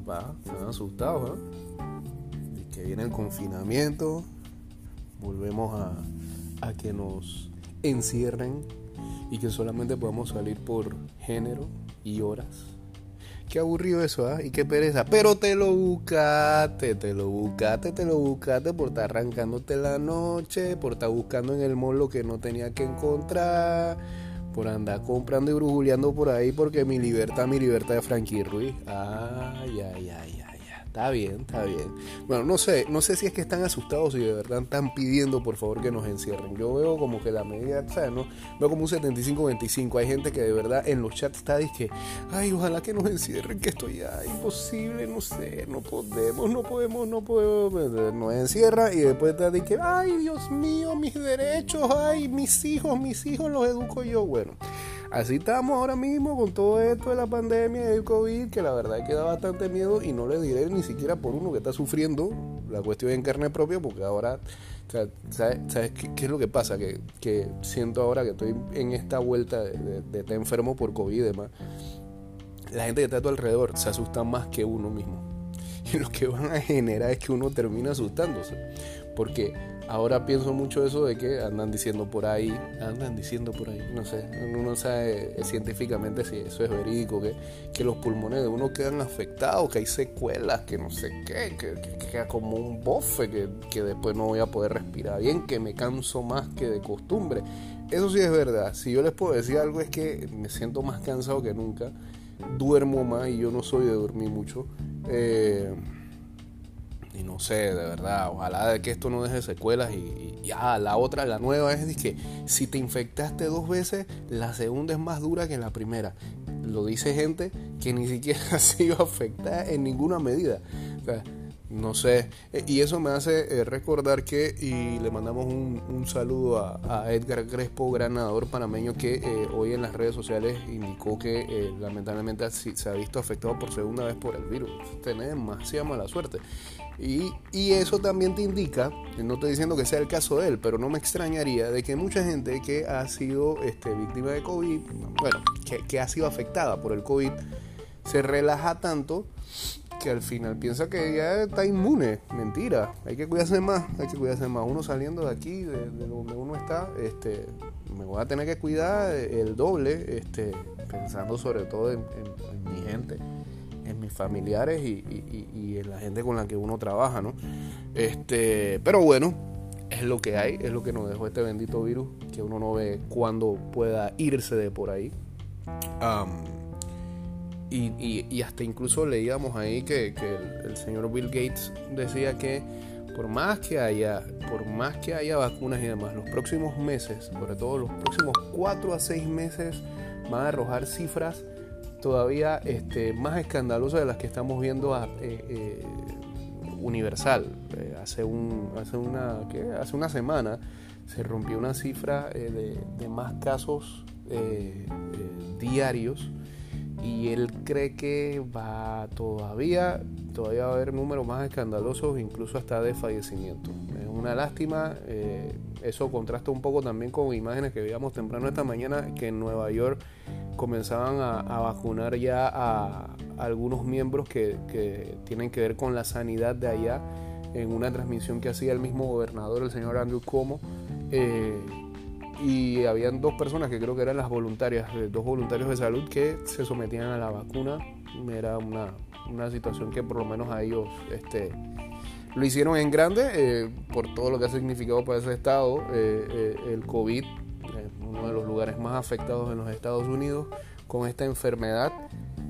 pa, asustados, que viene el confinamiento, volvemos a, a que nos encierren y que solamente podamos salir por género y horas. Qué aburrido eso, ¿ah? Y qué pereza. Pero te lo buscaste, te lo buscaste, te lo buscaste por estar arrancándote la noche, por estar buscando en el mall lo que no tenía que encontrar, por andar comprando y brujuleando por ahí porque mi libertad, mi libertad de Frankie Ruiz. Ay, ay, ay. Está bien, está bien. Bueno, no sé, no sé si es que están asustados y de verdad están pidiendo por favor que nos encierren. Yo veo como que la medida, ¿sabes? No? Veo como un 75-25. Hay gente que de verdad en los chats está diciendo, ay, ojalá que nos encierren, que esto ya imposible, no sé, no podemos, no podemos, no podemos. Nos encierra y después está diciendo, ay, Dios mío, mis derechos, ay, mis hijos, mis hijos los educo yo. Bueno. Así estamos ahora mismo con todo esto de la pandemia y el COVID, que la verdad es que da bastante miedo y no le diré ni siquiera por uno que está sufriendo la cuestión en carne propia, porque ahora, ¿sabes, qué, es lo que pasa? Que, que, siento ahora que estoy en esta vuelta de, de, estar enfermo por COVID y demás. La gente que está a tu alrededor se asusta más que uno mismo. Y lo que van a generar es que uno termina asustándose. Porque ahora pienso mucho eso de que andan diciendo por ahí, andan diciendo por ahí, no sé, uno sabe científicamente si eso es verídico, que, que los pulmones de uno quedan afectados, que hay secuelas, que no sé qué, que, queda como un bofe, que, que después no voy a poder respirar bien, que me canso más que de costumbre. Eso sí es verdad, si yo les puedo decir algo es que me siento más cansado que nunca, duermo más y yo no soy de dormir mucho. Eh, y no sé, de verdad, ojalá de que esto no deje secuelas. Y, ya, la otra, la nueva es que si te infectaste dos veces, la segunda es más dura que la primera. Lo dice gente que ni siquiera ha sido afectada en ninguna medida. O sea, no sé, y eso me hace eh, recordar que, y le mandamos un, saludo a, Edgar Crespo, gran nadador panameño, que eh, hoy en las redes sociales indicó que eh, lamentablemente se ha visto afectado por segunda vez por el virus. Tiene demasiada mala suerte. Y, eso también te indica, no estoy diciendo que sea el caso de él, pero no me extrañaría de que mucha gente que ha sido este, víctima de COVID, bueno, que, ha sido afectada por el COVID, se relaja tanto que al final piensa que ya está inmune. Mentira, hay que cuidarse más, hay que cuidarse más. Uno saliendo de aquí, de, donde uno está, este, me voy a tener que cuidar el doble, este, pensando sobre todo en mi gente en mis familiares y, en la gente con la que uno trabaja, ¿no? Este, pero bueno, es lo que hay, es lo que nos dejó este bendito virus, que uno no ve cuándo pueda irse de por ahí. y, hasta incluso leíamos ahí que, el, señor Bill Gates decía que por más que haya, por más que haya vacunas y demás, los próximos meses, sobre todo los próximos 4 a 6 meses, van a arrojar cifras todavía este, más escandalosa de las que estamos viendo a, eh, eh, Universal. Eh, hace, un, hace, una, hace una semana se rompió una cifra de, más casos diarios y él cree que va todavía, todavía va a haber números más escandalosos, incluso hasta de fallecimiento. Es una lástima, eso contrasta un poco también con imágenes que veíamos temprano esta mañana que en Nueva York comenzaban a, vacunar ya a, algunos miembros que, tienen que ver con la sanidad de allá en una transmisión que hacía el mismo gobernador, el señor Andrew Cuomo. Eh, y habían dos personas que creo que eran las voluntarias, eh, dos voluntarios de salud que se sometían a la vacuna. Era una, situación que por lo menos a ellos este, lo hicieron en grande eh, por todo lo que ha significado para ese estado el COVID uno de los lugares más afectados en los Estados Unidos con esta enfermedad.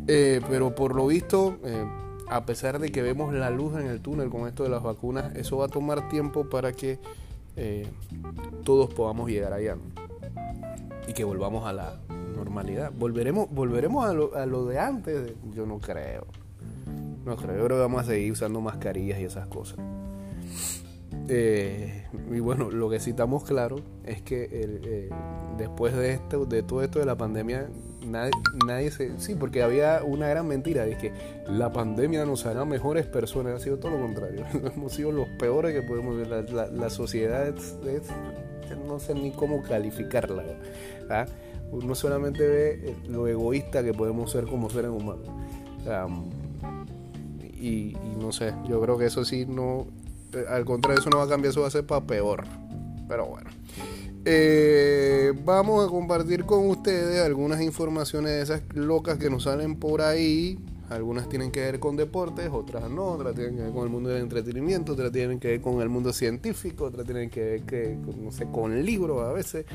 Eh, pero por lo visto, eh, a pesar de que vemos la luz en el túnel con esto de las vacunas, eso va a tomar tiempo para que eh, todos podamos llegar allá y que volvamos a la normalidad. ¿Volveremos, volveremos a, lo, a lo de antes? Yo no creo. No creo. Yo creo que vamos a seguir usando mascarillas y esas cosas. Eh, y bueno, lo que citamos claro es que eh, después de esto, de todo esto de la pandemia, nadie, nadie se. Sí, porque había una gran mentira, de que la pandemia nos hará mejores personas. Ha sido todo lo contrario. Hemos sido los peores que podemos ver. La, sociedad es, no sé ni cómo calificarla. ¿ah? Uno solamente ve lo egoísta que podemos ser como seres humanos. y, no sé, yo creo que eso sí no, eh, al contrario, eso no va a cambiar, eso va a ser para peor. Pero bueno. Eh, vamos a compartir con ustedes algunas informaciones de esas locas que nos salen por ahí. Algunas tienen que ver con deportes, otras no, otras tienen que ver con el mundo del entretenimiento, otras tienen que ver con el mundo científico, otras tienen que ver que, no sé, con libros a veces.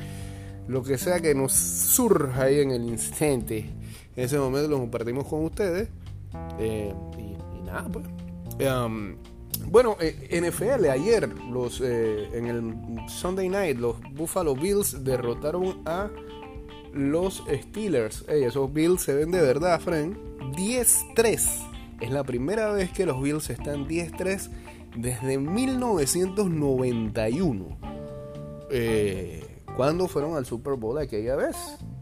Lo que sea que nos surja ahí en el instante. En ese momento lo compartimos con ustedes. Eh, y, nada, pues. Bueno, eh, NFL ayer, los, eh, en el Sunday Night, los Buffalo Bills derrotaron a los Steelers. esos Bills se ven de verdad, Frank. 10-3. Es la primera vez que los Bills están 10-3 desde 1991. Eh, cuando fueron al Super Bowl aquella vez.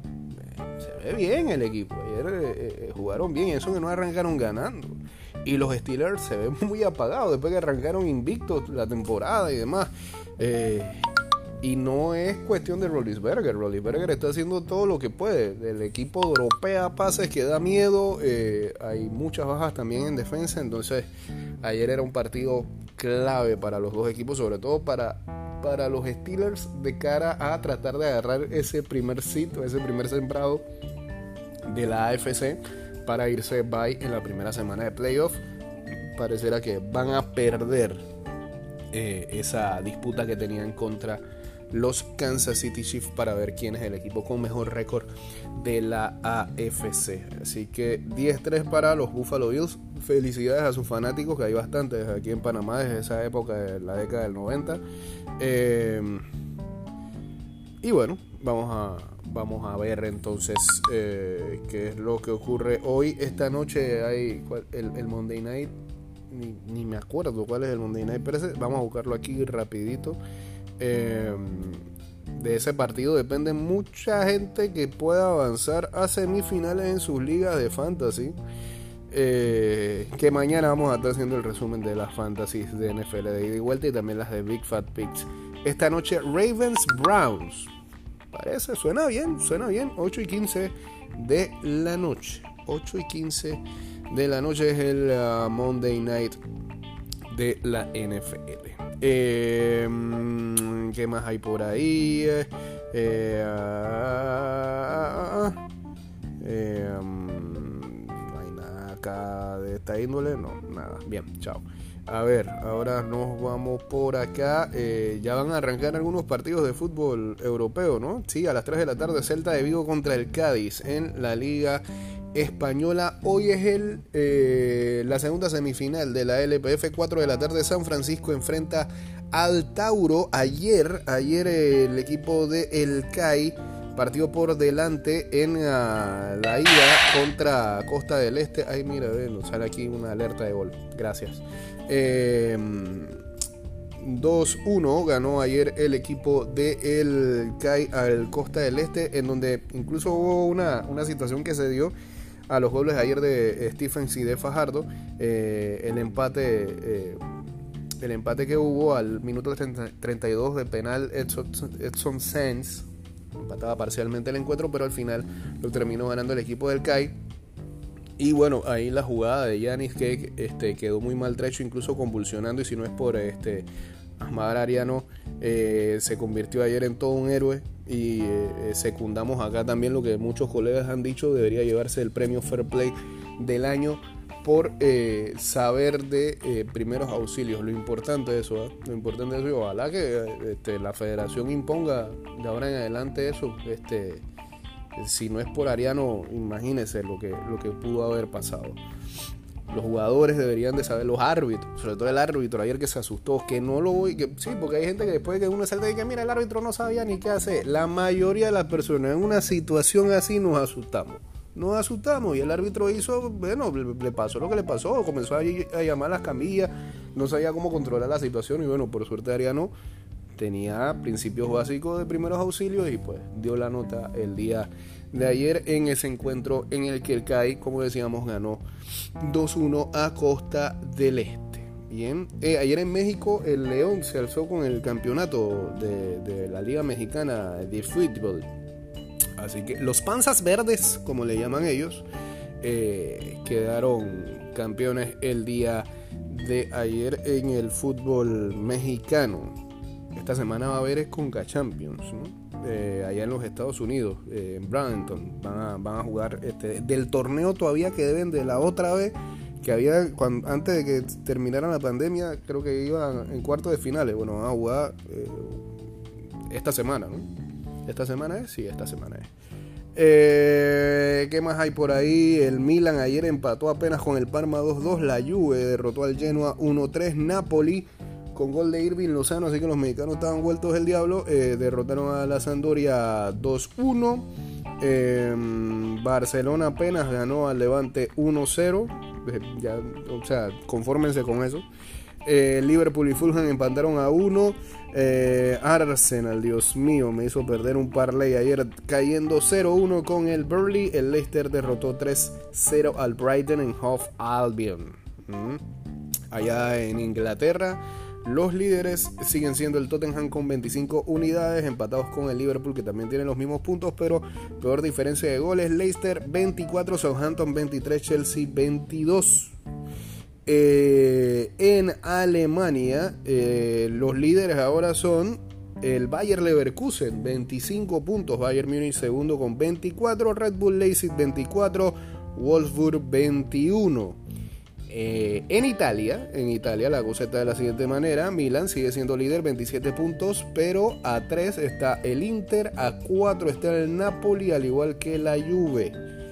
Eh, se ve bien el equipo. Ayer eh, jugaron bien. Eso que no arrancaron ganando. Y los Steelers se ven muy apagados después que arrancaron invictos la temporada y demás. Y no es cuestión de Rollisberger. Rollisberger está haciendo todo lo que puede. El equipo europea pases que da miedo. Eh, hay muchas bajas también en defensa. Entonces, ayer era un partido clave para los dos equipos, sobre todo para, para los Steelers, de cara a tratar de agarrar ese primer sitio, ese primer sembrado de la AFC para irse bye en la primera semana de playoff. Parecerá que van a perder eh, esa disputa que tenían contra los Kansas City Chiefs para ver quién es el equipo con mejor récord de la AFC. Así que 10-3 para los Buffalo Bills. Felicidades a sus fanáticos, que hay bastantes aquí en Panamá desde esa época de la década del 90. Em, y bueno, vamos a, vamos a ver entonces eh, qué es lo que ocurre hoy. Esta noche hay el, Monday Night. Ni, ni, me acuerdo cuál es el Monday Night, pero vamos a buscarlo aquí rapidito. Em, de ese partido depende mucha gente que pueda avanzar a semifinales en sus ligas de fantasy. Eh, que mañana vamos a estar haciendo el resumen de las fantasies de NFL de ida y vuelta y también las de Big Fat Picks. Esta noche Ravens Browns. Parece, suena bien, suena bien. 8 y 15 de la noche. 8 y 15 de la noche es el uh, Monday Night de la NFL. Eh, ¿Qué más hay por ahí? Eh, ah, eh, no hay nada acá de esta índole. No, nada. Bien, chao. A ver, ahora nos vamos por acá. Eh, ya van a arrancar algunos partidos de fútbol europeo, ¿no? Sí, a las 3 de la tarde Celta de Vigo contra el Cádiz en la Liga española. Hoy es el, eh, la segunda semifinal de la LPF, 4 de la tarde. San Francisco enfrenta al Tauro. Ayer, ayer el equipo de El CAI partió por delante en ah, la ida contra Costa del Este. Ay, mira, nos sale aquí una alerta de gol. Gracias. 2-1 em, ganó ayer el equipo de El CAI al Costa del Este, en donde incluso hubo una, una situación que se dio a los goles ayer de Stephens y de Fajardo. Eh, el empate. Eh, el empate que hubo al minuto 32 de penal Edson, Edson empataba parcialmente el encuentro, pero al final lo terminó ganando el equipo del CAI. Y bueno, ahí la jugada de Yanis que este, quedó muy maltrecho, incluso convulsionando, y si no es por este Ahmad Ariano, eh, se convirtió ayer en todo un héroe y eh, secundamos acá también lo que muchos colegas han dicho, debería llevarse el premio Fair Play del año por eh, saber de eh, primeros auxilios. Lo importante de eso, lo importante de eso, ojalá que este, la federación imponga de ahora en adelante eso. Este, si no es por Ariano, imagínense lo que, lo que pudo haber pasado los jugadores deberían de saber, los árbitros, sobre todo el árbitro ayer que se asustó, que no lo voy, que sí, porque hay gente que después de que uno salta y que mira, el árbitro no sabía ni qué hacer. La mayoría de las personas en una situación así nos asustamos. Nos asustamos y el árbitro hizo, bueno, le, pasó lo que le pasó, comenzó a, a llamar las camillas, no sabía cómo controlar la situación y bueno, por suerte Ariano tenía principios básicos de primeros auxilios y pues dio la nota el día de ayer en ese encuentro en el que el CAI, como decíamos, ganó 2-1 a Costa del Este. Bien, eh, ayer en México el León se alzó con el campeonato de, la Liga Mexicana de Fútbol. Así que los panzas verdes, como le llaman ellos, eh, quedaron campeones el día de ayer en el fútbol mexicano. Esta semana va a haber Conca Champions, eh, allá en los Estados Unidos, eh, en Bradenton. Van a, jugar este, del torneo todavía que deben de la otra vez que había cuando, antes de que terminara la pandemia, creo que iban en cuartos de finales. Bueno, van a jugar esta semana, ¿no? ¿Esta semana es? Sí, esta semana es. Eh, ¿Qué más hay por ahí? El Milan ayer empató apenas con el Parma 2-2. La Juve derrotó al Genoa 1-3. Napoli con gol de Irving Lozano, así que los mexicanos estaban vueltos del diablo. Eh, derrotaron a la Sampdoria 2-1. Em, Barcelona apenas ganó al Levante 1-0. Eh, ya, o sea, confórmense con eso. Liverpool y Fulham empataron a 1. Eh, Arsenal, Dios mío, me hizo perder un parlay ayer cayendo 0-1 con el Burley. El Leicester derrotó 3-0 al Brighton en Hove Albion. Mm. Allá en Inglaterra, los líderes siguen siendo el Tottenham con 25 unidades, empatados con el Liverpool que también tiene los mismos puntos, pero peor diferencia de goles. Leicester 24, Southampton 23, Chelsea 22. Eh, en Alemania, eh, los líderes ahora son el Bayer Leverkusen, 25 puntos. Bayern Munich segundo con 24. Red Bull Leipzig 24. Wolfsburg 21. Eh, en Italia, en Italia la cosa está de la siguiente manera. Milan sigue siendo líder, 27 puntos, pero a 3 está el Inter, a 4 está el Napoli, al igual que la Juve.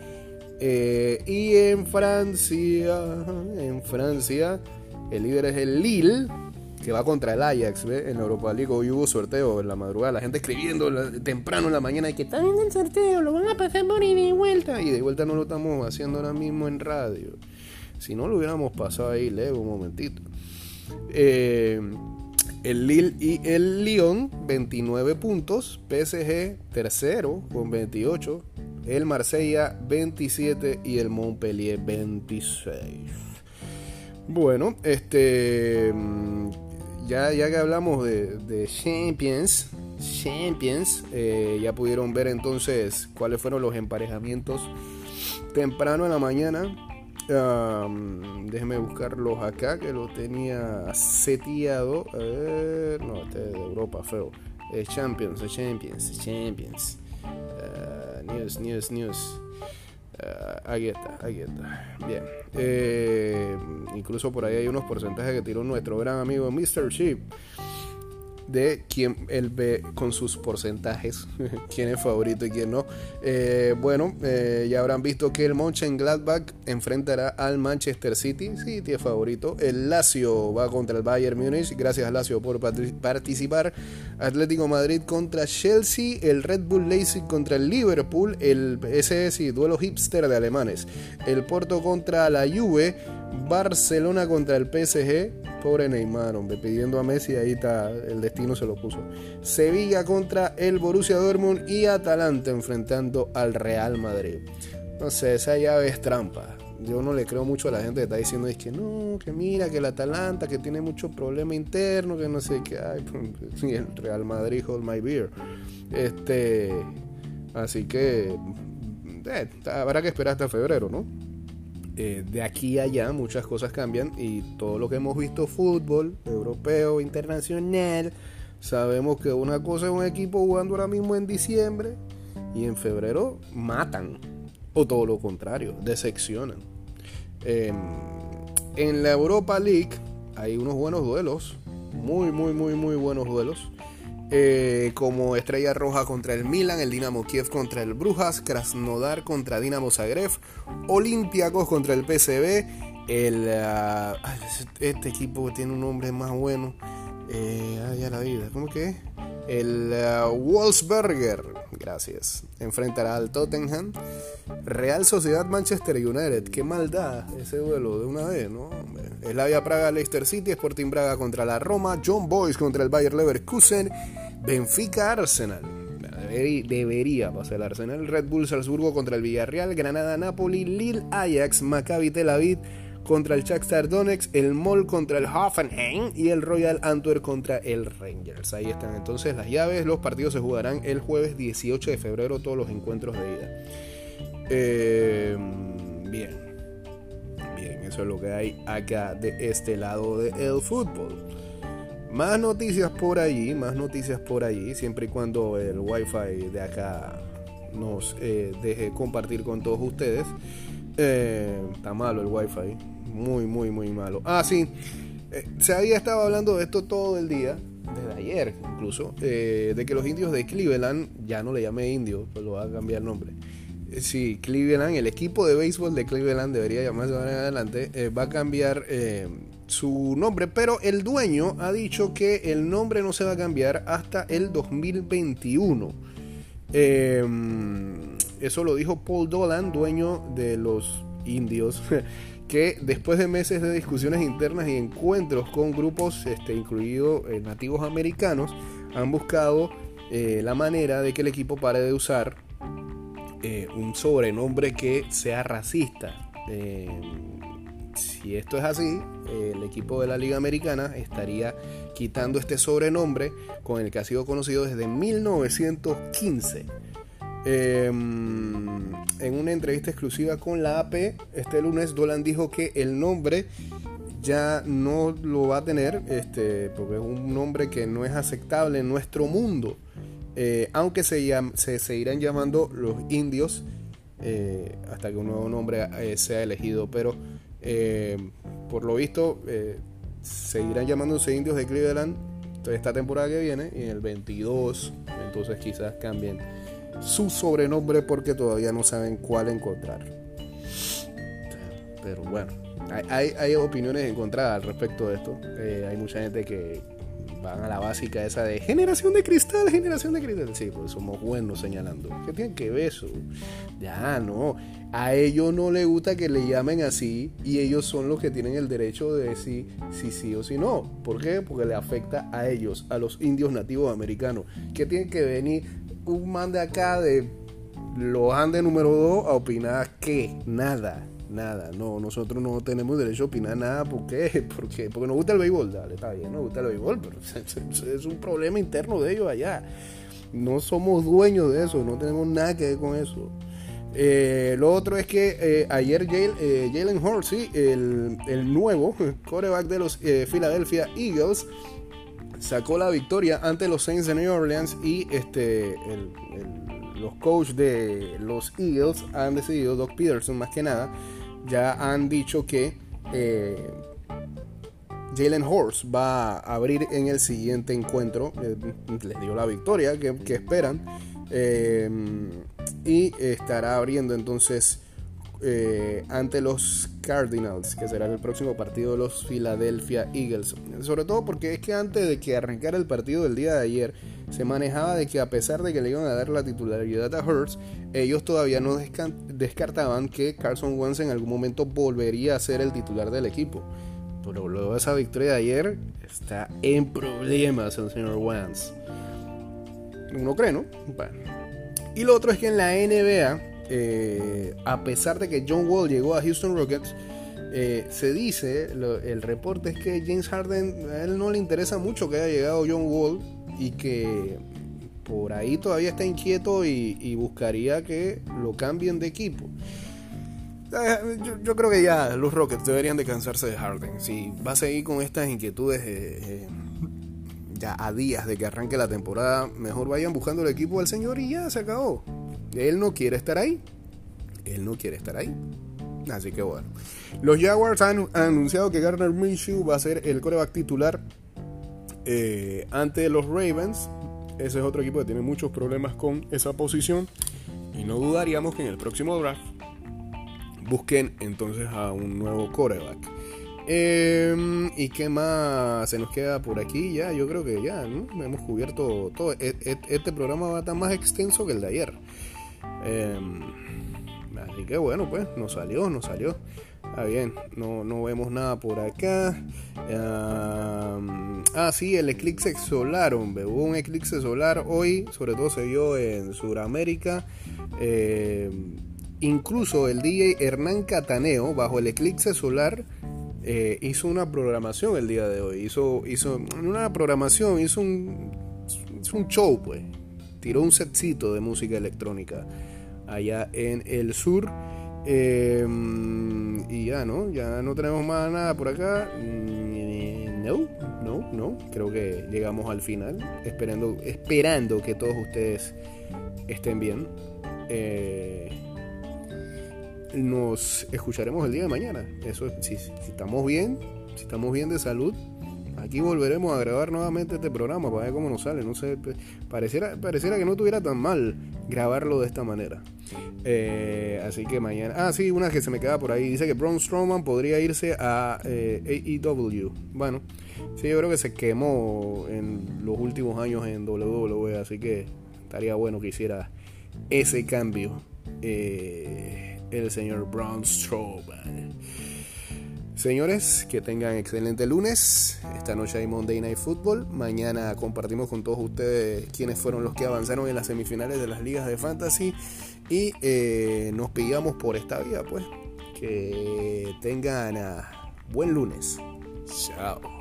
Eh, y en Francia, en Francia, el líder es el Lille, que va contra el Ajax, En la Europa League hoy hubo sorteo en la madrugada, la gente escribiendo temprano en la mañana y que está en el sorteo, lo van a pasar por ida y vuelta. Y de vuelta no lo estamos haciendo ahora mismo en radio. Si no lo hubiéramos pasado ahí, leo un momentito. Eh, el Lille y el Lyon, 29 puntos. PSG, tercero, con 28 el Marsella 27 y el Montpellier 26. Bueno, este mm, ya, ya que hablamos de, Champions, Champions, eh, ya pudieron ver entonces cuáles fueron los emparejamientos temprano en la mañana. déjenme buscarlos acá que lo tenía seteado. no, este es de Europa, feo. Champions, Champions, Champions news, news, news. Uh, ahí está, ahí está. Bien. Eh, incluso por ahí hay unos porcentajes que tiró nuestro gran amigo Mr. Chip de quién él ve con sus porcentajes, quién es favorito y quién no. Eh, bueno, eh, ya habrán visto que el Mönchengladbach enfrentará al Manchester City, City es favorito. El Lazio va contra el Bayern Múnich, gracias Lazio por participar. Atlético Madrid contra Chelsea, el Red Bull Leipzig contra el Liverpool, el SS duelo hipster de alemanes. El Porto contra la Juve, Barcelona contra el PSG, Pobre Neymar, hombre, pidiendo a Messi, ahí está, el destino se lo puso. Sevilla contra el Borussia Dortmund y Atalanta enfrentando al Real Madrid. No sé, esa llave es trampa. Yo no le creo mucho a la gente que está diciendo es que no, que mira, que el Atalanta, que tiene mucho problema interno, que no sé qué. Ay, pues, el Real Madrid, hold my beer. Este, así que eh, habrá que esperar hasta febrero, ¿no? Eh, de aquí a allá muchas cosas cambian y todo lo que hemos visto fútbol europeo, internacional, sabemos que una cosa es un equipo jugando ahora mismo en diciembre y en febrero matan o todo lo contrario, decepcionan. Em, en la Europa League hay unos buenos duelos, muy, muy, muy, muy buenos duelos. Eh, como Estrella Roja contra el Milan, el Dinamo Kiev contra el Brujas, Krasnodar contra Dinamo Zagreb, Olympiacos contra el PSV, el, ah, este equipo tiene un nombre más bueno, eh, ya la vida, ¿cómo que El uh, Wolfsberger, gracias, enfrentará al Tottenham, Real Sociedad Manchester United, qué maldad ese duelo de una vez, ¿no? Slavia Praga, Leicester City, Sporting Braga contra la Roma, John Boys contra el Bayer Leverkusen, Benfica Arsenal. Debería pasar el Arsenal. Red Bull Salzburgo contra el Villarreal, Granada Napoli, Lille Ajax, Maccabi Tel Aviv contra el Shakhtar Donetsk, el Mol contra el Hoffenheim y el Royal Antwerp contra el Rangers. Ahí están entonces las llaves. Los partidos se jugarán el jueves 18 de febrero, todos los encuentros de ida. Eh, Bien. Bien, eso es lo que hay acá de este lado del fútbol. Más noticias por allí, más noticias por allí, siempre y cuando el wifi de acá nos eh, deje compartir con todos ustedes. Eh, está malo el wifi, muy, muy, muy malo. Ah, sí, eh, se había estado hablando de esto todo el día, desde ayer incluso, de que los indios de Cleveland, ya no le llame indio, pues lo va a cambiar el nombre. Sí, Cleveland, el equipo de béisbol de Cleveland debería llamarse ahora en adelante, va a cambiar su nombre, pero el dueño ha dicho que el nombre no se va a cambiar hasta el 2021. Em, eso lo dijo Paul Dolan, dueño de los indios, que después de meses de discusiones internas y encuentros con grupos, este, incluidos eh, nativos americanos, han buscado eh, la manera de que el equipo pare de usar eh, un sobrenombre que sea racista. Si esto es así, el equipo de la Liga Americana estaría quitando este sobrenombre con el que ha sido conocido desde 1915. Em, en una entrevista exclusiva con la AP, este lunes Dolan dijo que el nombre ya no lo va a tener, este, porque es un nombre que no es aceptable en nuestro mundo. Eh, aunque se, se seguirán llamando los indios eh, hasta que un nuevo nombre eh, sea elegido, pero por lo visto, seguirán llamándose indios de Cleveland esta temporada que viene y en el 22, entonces quizás cambien su sobrenombre porque todavía no saben cuál encontrar. Pero bueno, hay, opiniones encontradas al respecto de esto. Eh, hay mucha gente que, van a la básica esa de generación de cristal, generación de cristal. Sí, pues somos buenos señalando. ¿Qué tienen que ver eso? Ya, no. A ellos no les gusta que le llamen así y ellos son los que tienen el derecho de decir si sí o si no. ¿Por qué? Porque le afecta a ellos, a los indios nativos americanos. ¿Qué tienen que venir un man de acá de los Andes número 2 a opinar que nada nada. No, nosotros no tenemos derecho a opinar nada. ¿Por qué? Porque, porque nos gusta el béisbol. Dale, está bien, nos gusta el béisbol, pero es un problema interno de ellos allá. No somos dueños de eso, no tenemos nada que ver con eso. Eh, lo otro es que eh, ayer eh, Jalen Horsey, el, el, nuevo coreback de los Philadelphia Eagles, sacó la victoria ante los Saints de New Orleans y este, los coaches de los Eagles han decidido, Doc Peterson más que nada, ya han dicho que eh, Jalen Horse va a abrir en el siguiente encuentro. Eh, les dio la victoria que, esperan. Eh, y estará abriendo entonces ante los Cardinals, que será el próximo partido de los Philadelphia Eagles. Sobre todo porque es que antes de que arrancara el partido del día de ayer, se manejaba de que a pesar de que le iban a dar la titularidad a Hurts, ellos todavía no descartaban que Carson Wentz en algún momento volvería a ser el titular del equipo. Pero luego de esa victoria de ayer, está en problemas el señor Wentz. Uno cree, ¿no? Bueno. Y lo otro es que en la NBA, eh, a pesar de que John Wall llegó a Houston Rockets, eh, se dice, el reporte es que James Harden, a él no le interesa mucho que haya llegado John Wall y que por ahí todavía está inquieto y, buscaría que lo cambien de equipo. Eh, yo, creo que ya los Rockets deberían de cansarse de Harden. Si va a seguir con estas inquietudes eh, eh, ya a días de que arranque la temporada, mejor vayan buscando el equipo del señor y ya se acabó. Él no quiere estar ahí. Él no quiere estar ahí. Así que bueno. Los Jaguars han, anunciado que Garner Minshew va a ser el coreback titular eh, ante los Ravens. Ese es otro equipo que tiene muchos problemas con esa posición. Y no dudaríamos que en el próximo draft busquen entonces a un nuevo coreback. Em, ¿Y qué más se nos queda por aquí? Ya, yo creo que ya hemos cubierto todo. E, e, este programa va a estar más extenso que el de ayer. Em, así que bueno, pues nos salió, nos salió. Ah, bien, no, no vemos nada por acá. Ah, sí, el eclipse solar, hombre. Hubo un eclipse solar hoy, sobre todo se vio en Sudamérica. Eh, incluso el DJ Hernán Cataneo, bajo el eclipse solar, eh, hizo una programación el día de hoy. Hizo, hizo una programación, hizo un, hizo un show, pues. Tiró un setcito de música electrónica allá en el sur Em, y ya, ¿no? Ya no tenemos más nada por acá. Mm, no, no, no. Creo que llegamos al final. Esperando, esperando que todos ustedes estén bien. Eh, nos escucharemos el día de mañana. Eso, si, si estamos bien, si estamos bien de salud, aquí volveremos a grabar nuevamente este programa para ver cómo nos sale. No sé, pareciera, pareciera que no tuviera tan mal grabarlo de esta manera. Eh, así que mañana. Ah, sí, una que se me queda por ahí. Dice que Braun Strowman podría irse a eh, AEW. Bueno, sí, yo creo que se quemó en los últimos años en WWE. Así que estaría bueno que hiciera ese cambio. Eh, el señor Braun Strowman. Señores, que tengan excelente lunes. Esta noche hay Monday Night Football. Mañana compartimos con todos ustedes quiénes fueron los que avanzaron en las semifinales de las ligas de fantasy. Y eh, nos pillamos por esta vía, pues. Que tengan ah, buen lunes. Chao.